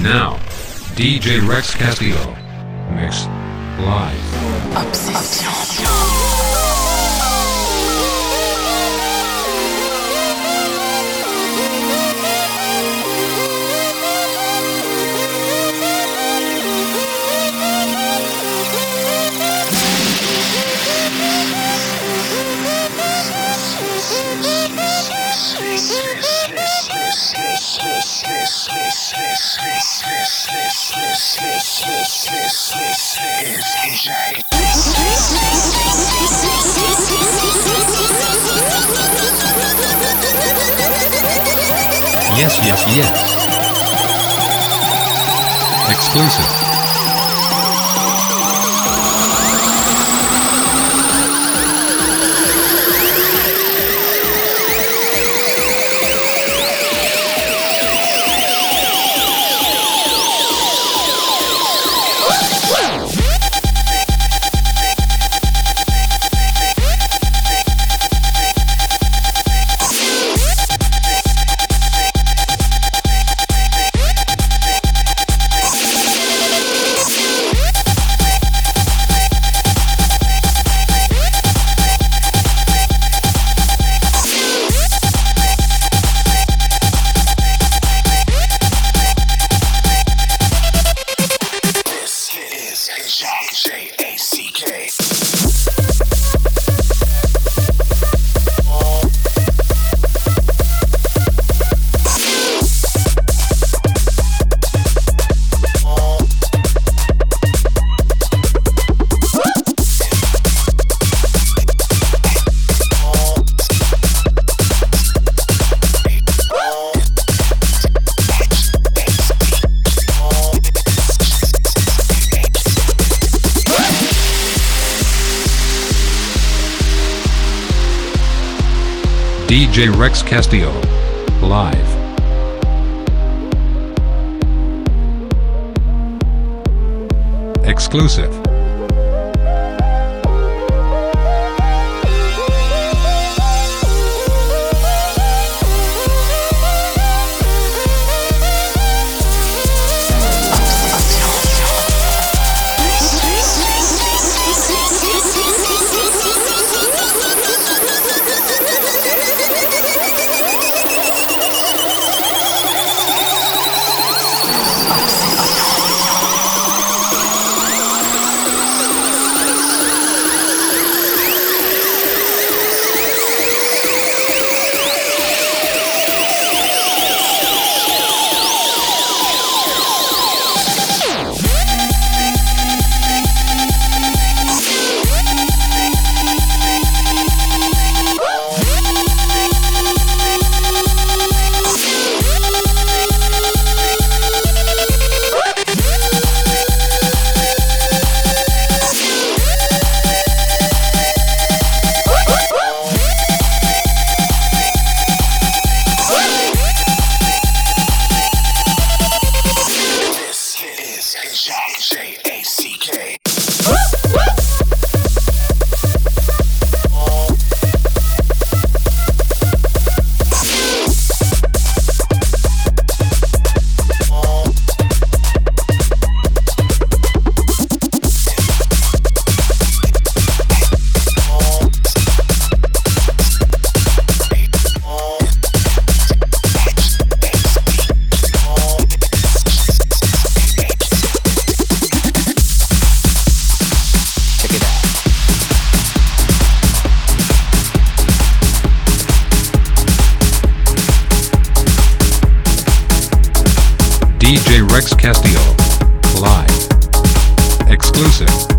Now, DJ Rex Castillo. Mix live. Obsession. Yes, yes, yes. Exclusive. DJ Rex Castillo. Live. Exclusive. Exclusive.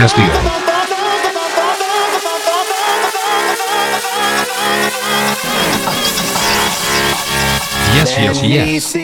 Castillo. Yes, yes, yes.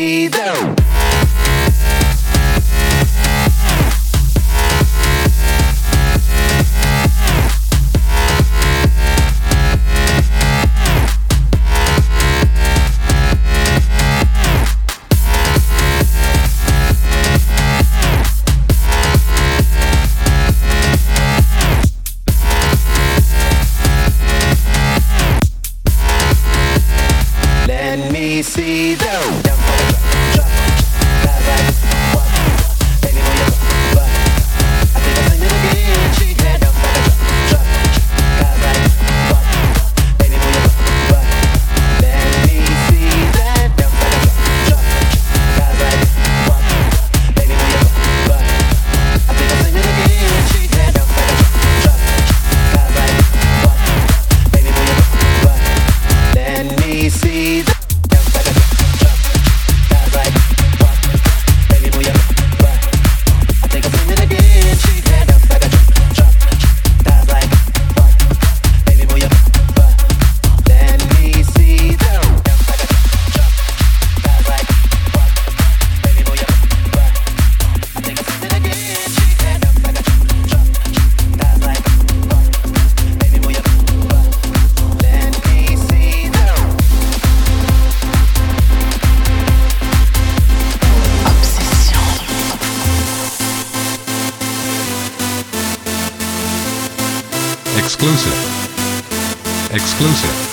Exclusive. Exclusive.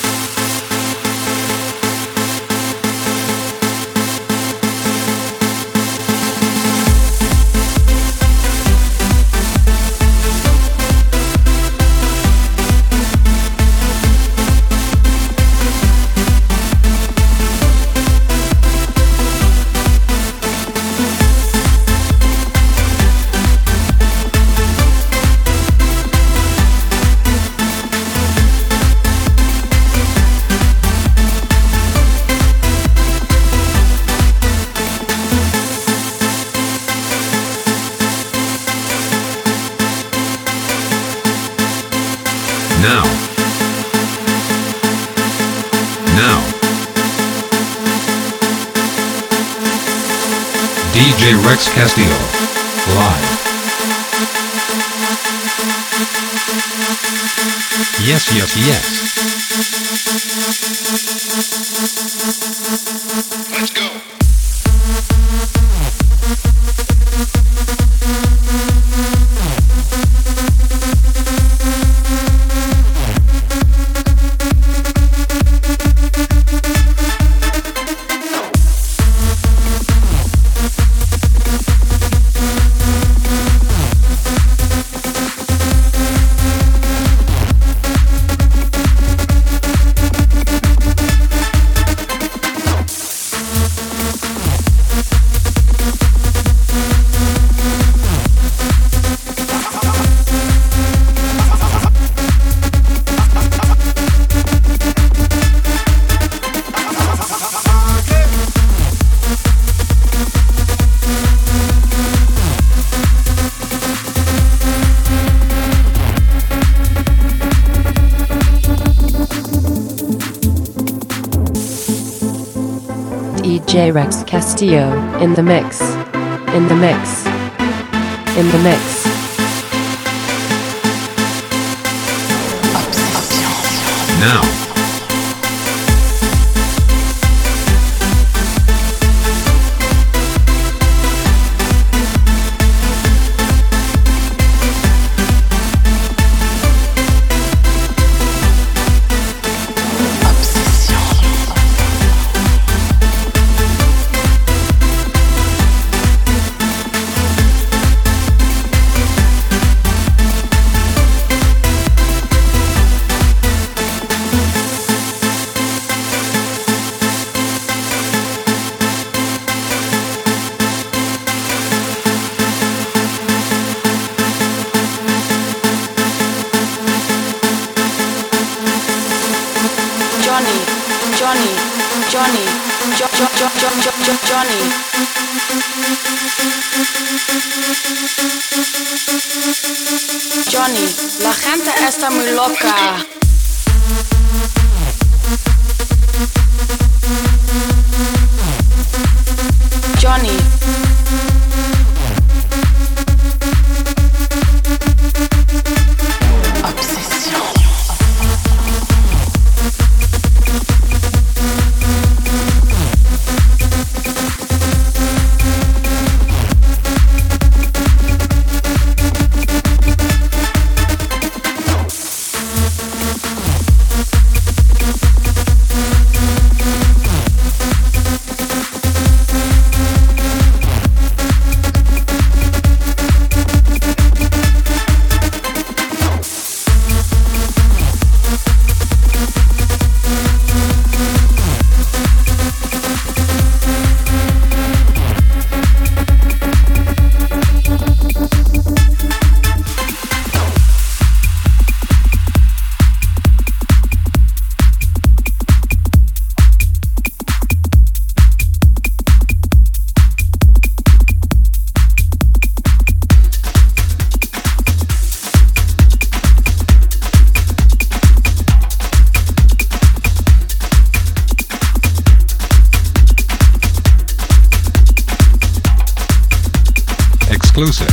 Castillo. Live. Yes, yes, yes. Rex Castillo in the mix. In the mix. In the mix. Now. Johnny, jo, jo, jo, jo, jo, jo, Johnny. Johnny, la gente está muy loca. Johnny. Exclusive.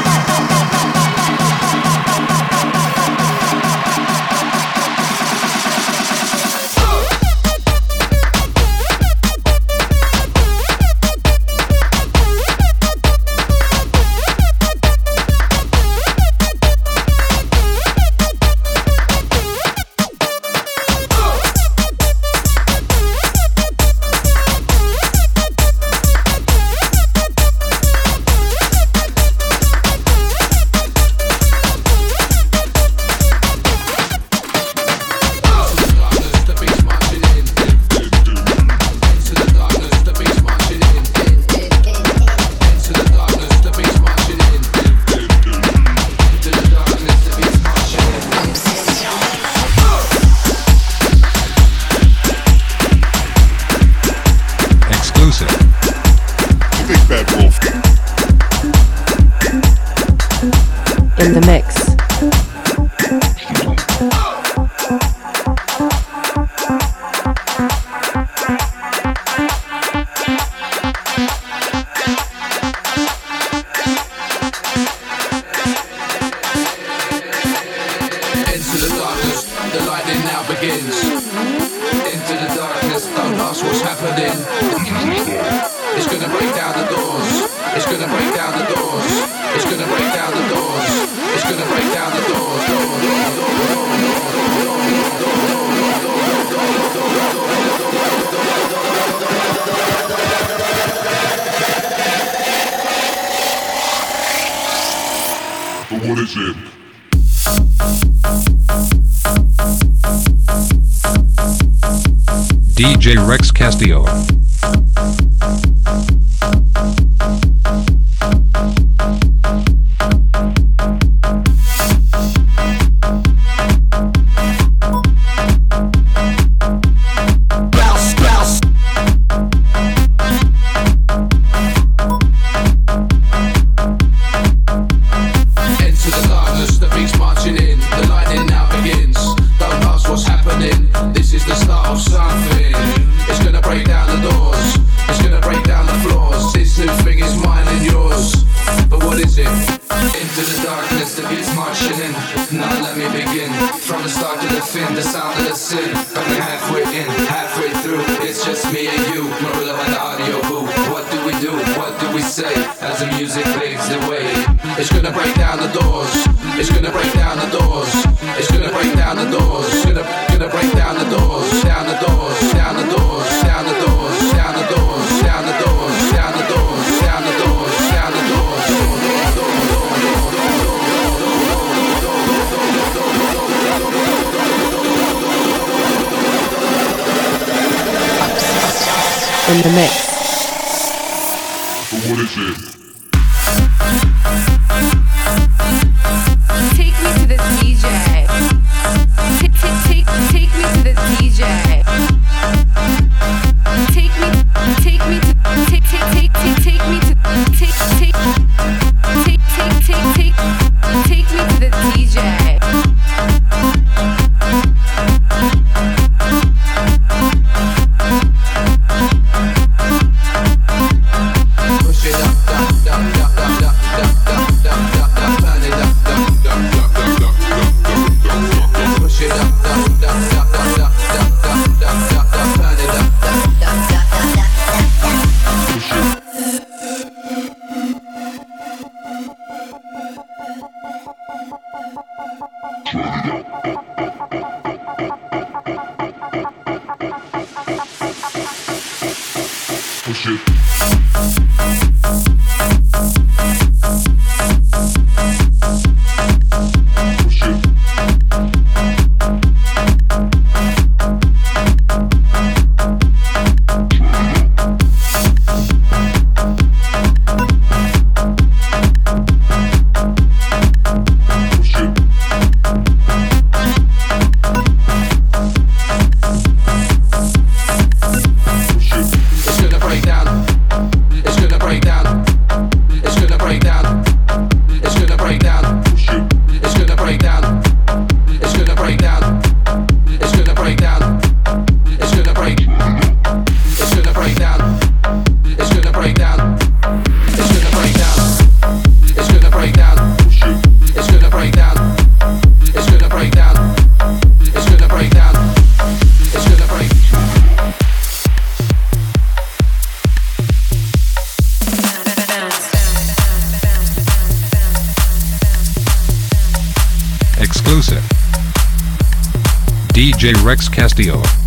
Into the darkness, the lightning now begins. Into the darkness, don't ask what's happening. It's gonna break down the doors. It's gonna break down the doors. It's gonna break down the doors. It's gonna break down the doors. What is it? DJ Rex Castillo. Way. It's gonna break down the doors. It's gonna break down the doors. It's gonna break down the doors. It's gonna, gonna break down the doors. Down the doors. Down the doors. Down the doors. Down the doors. Down the doors. Down the doors. Down the doors. Down the doors. In the mix. But what is it? shit. Castillo.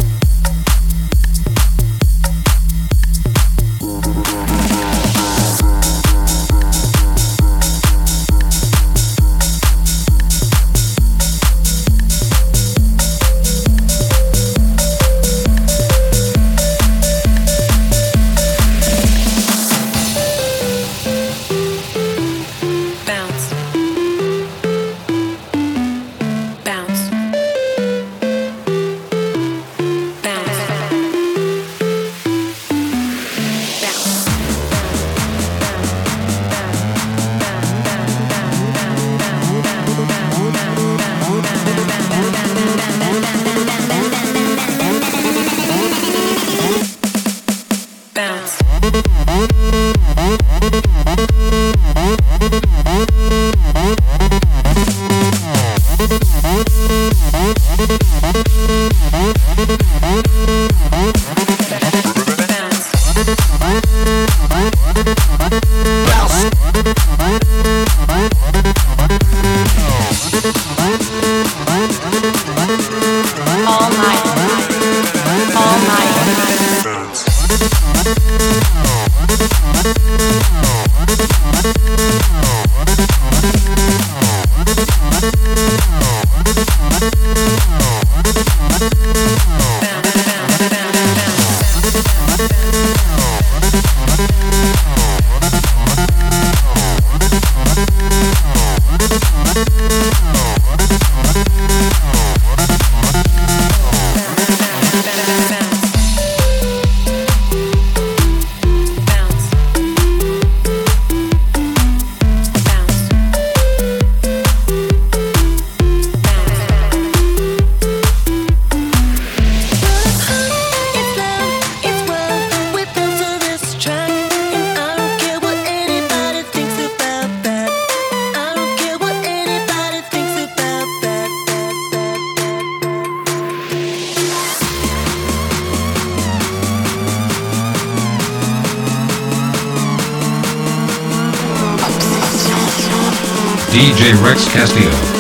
J. Rex Castillo.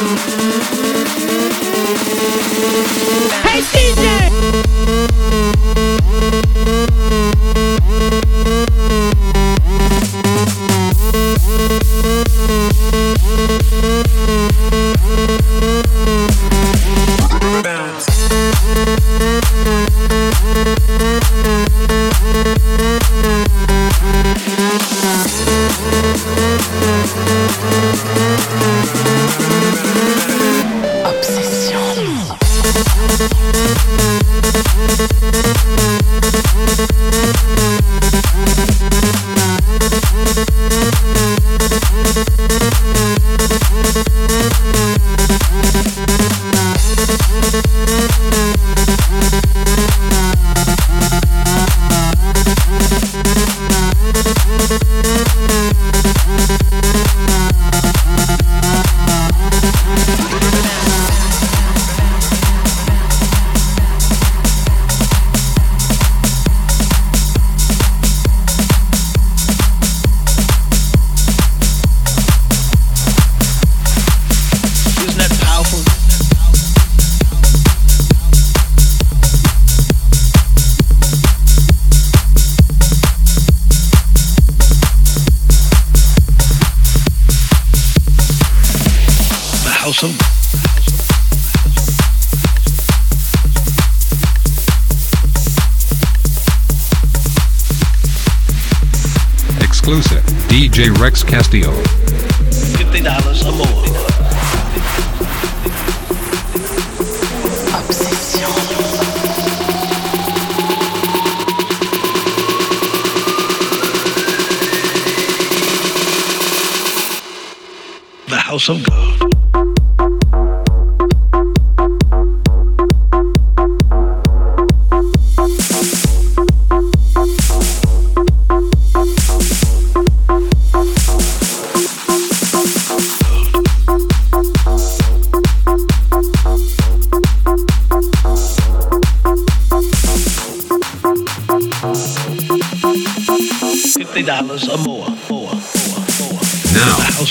Rex Castillo. $50 or more. The House of God.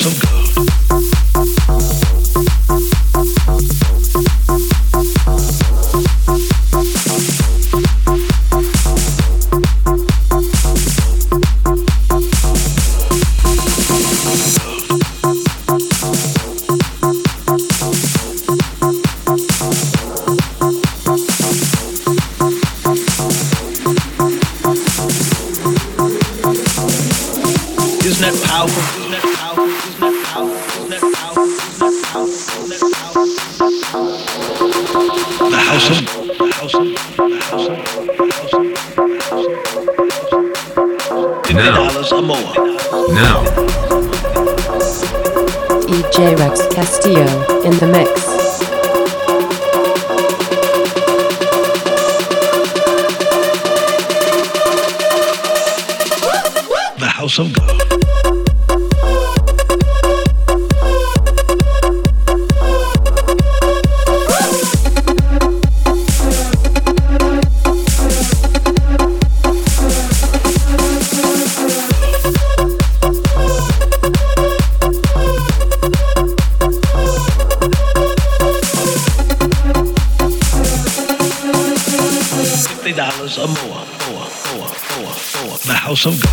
so good. some.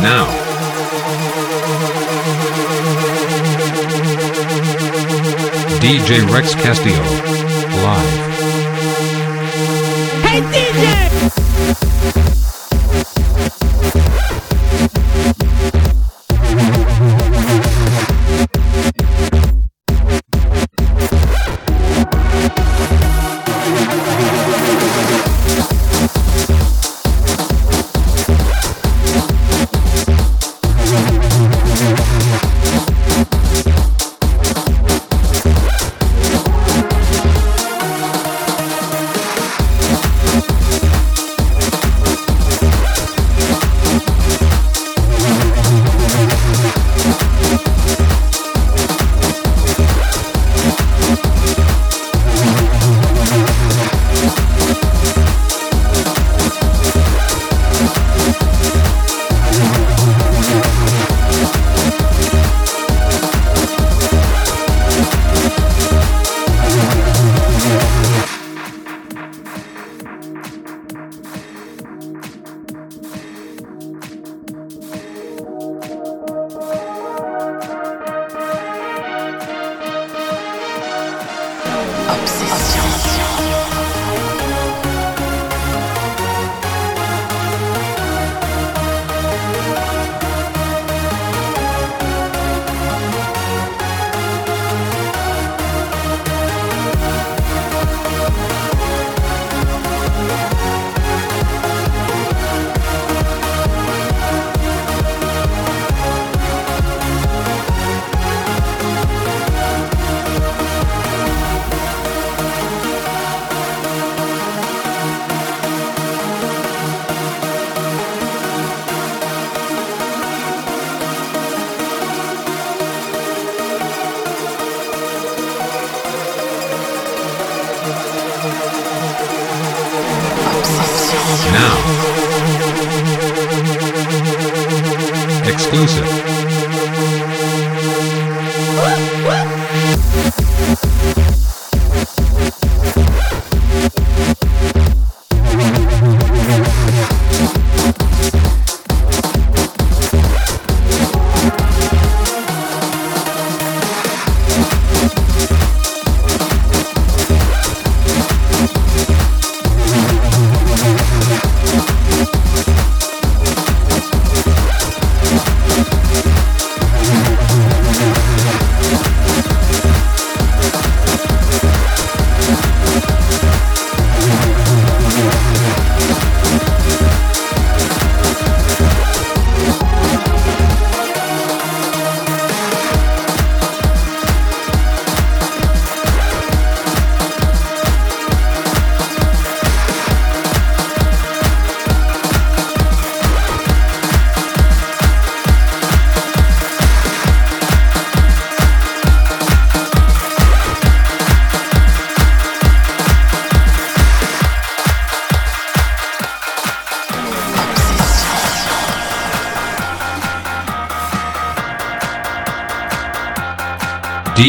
now. DJ Rex Castillo, live. Hey DJ!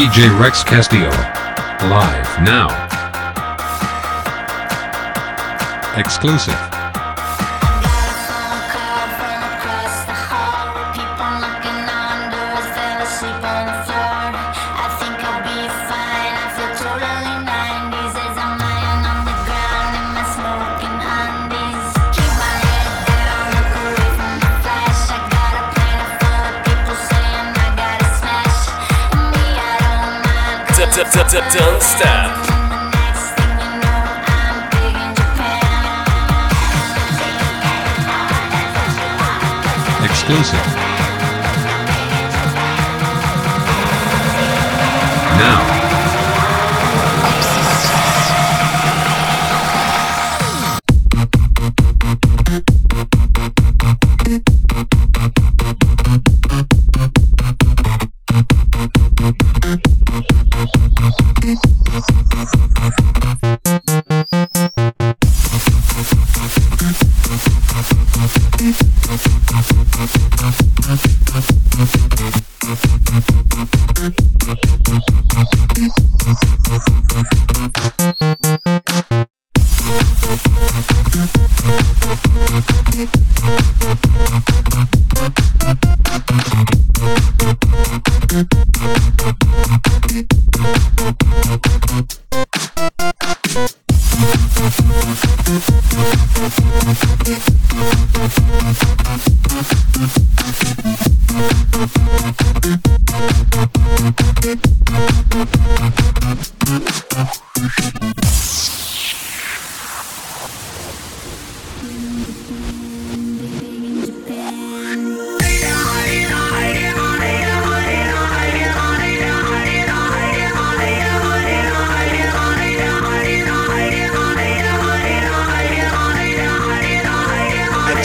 DJ Rex Castillo. Live now. Exclusive. Don't stop. Exclusive. Now.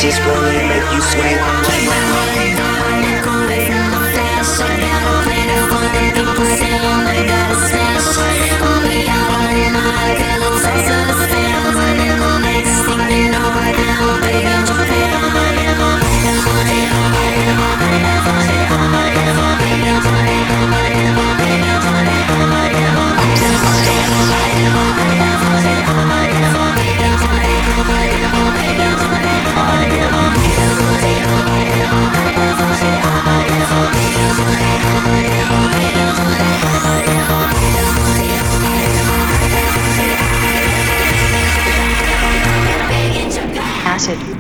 Just wanna make you sweat. serie.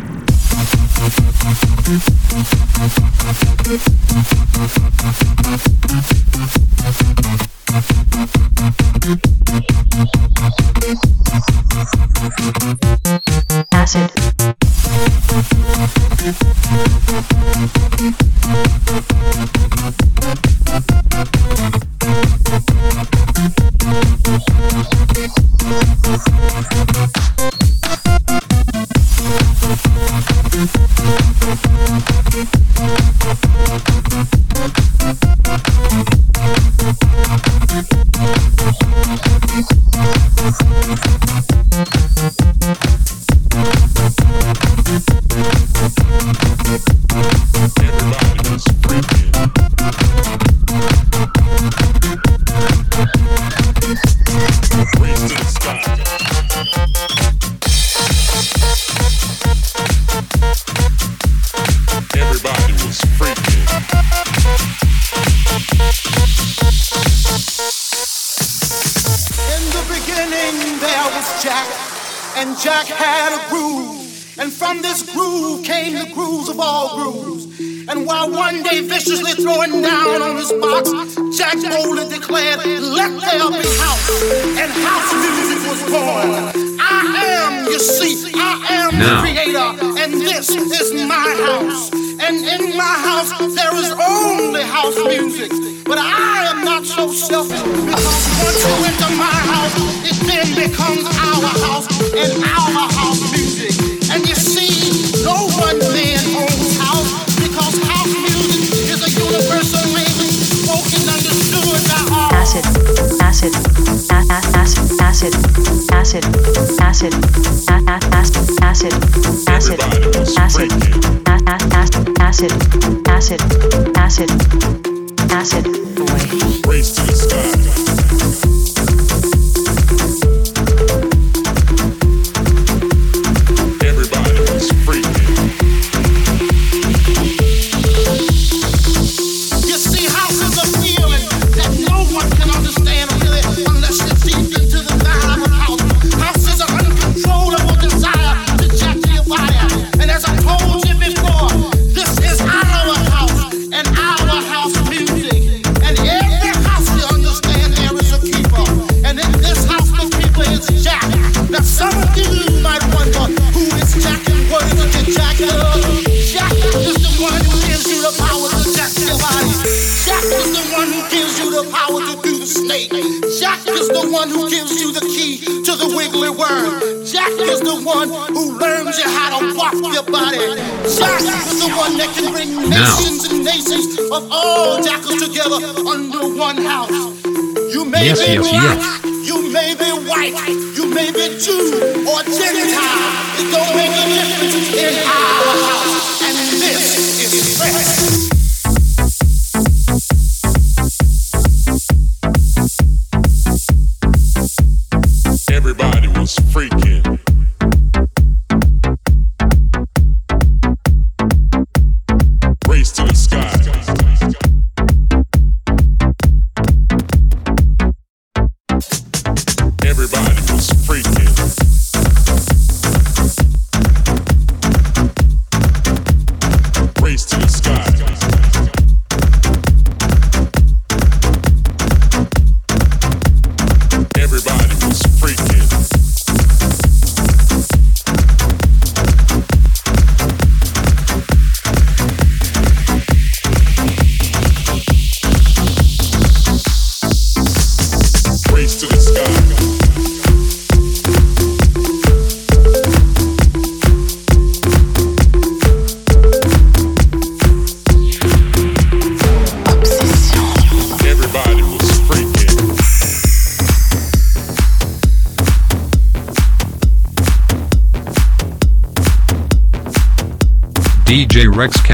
To the sky.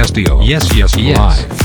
Castillo. Yes, yes, yes. Live.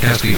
Now,